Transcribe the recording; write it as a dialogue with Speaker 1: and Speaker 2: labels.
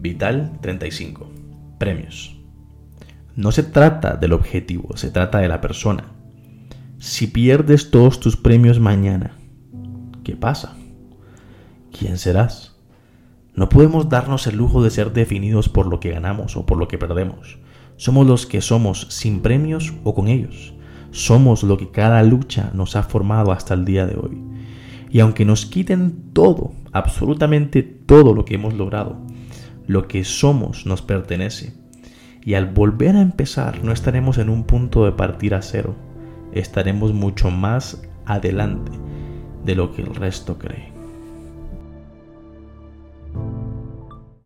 Speaker 1: Vital 35. Premios. No se trata del objetivo, se trata de la persona. Si pierdes todos tus premios mañana, ¿qué pasa? ¿Quién serás? No podemos darnos el lujo de ser definidos por lo que ganamos o por lo que perdemos. Somos los que somos sin premios o con ellos. Somos lo que cada lucha nos ha formado hasta el día de hoy. Y aunque nos quiten todo, absolutamente todo lo que hemos logrado, lo que somos nos pertenece. Y al volver a empezar no estaremos en un punto de partir a cero, estaremos mucho más adelante de lo que el resto cree.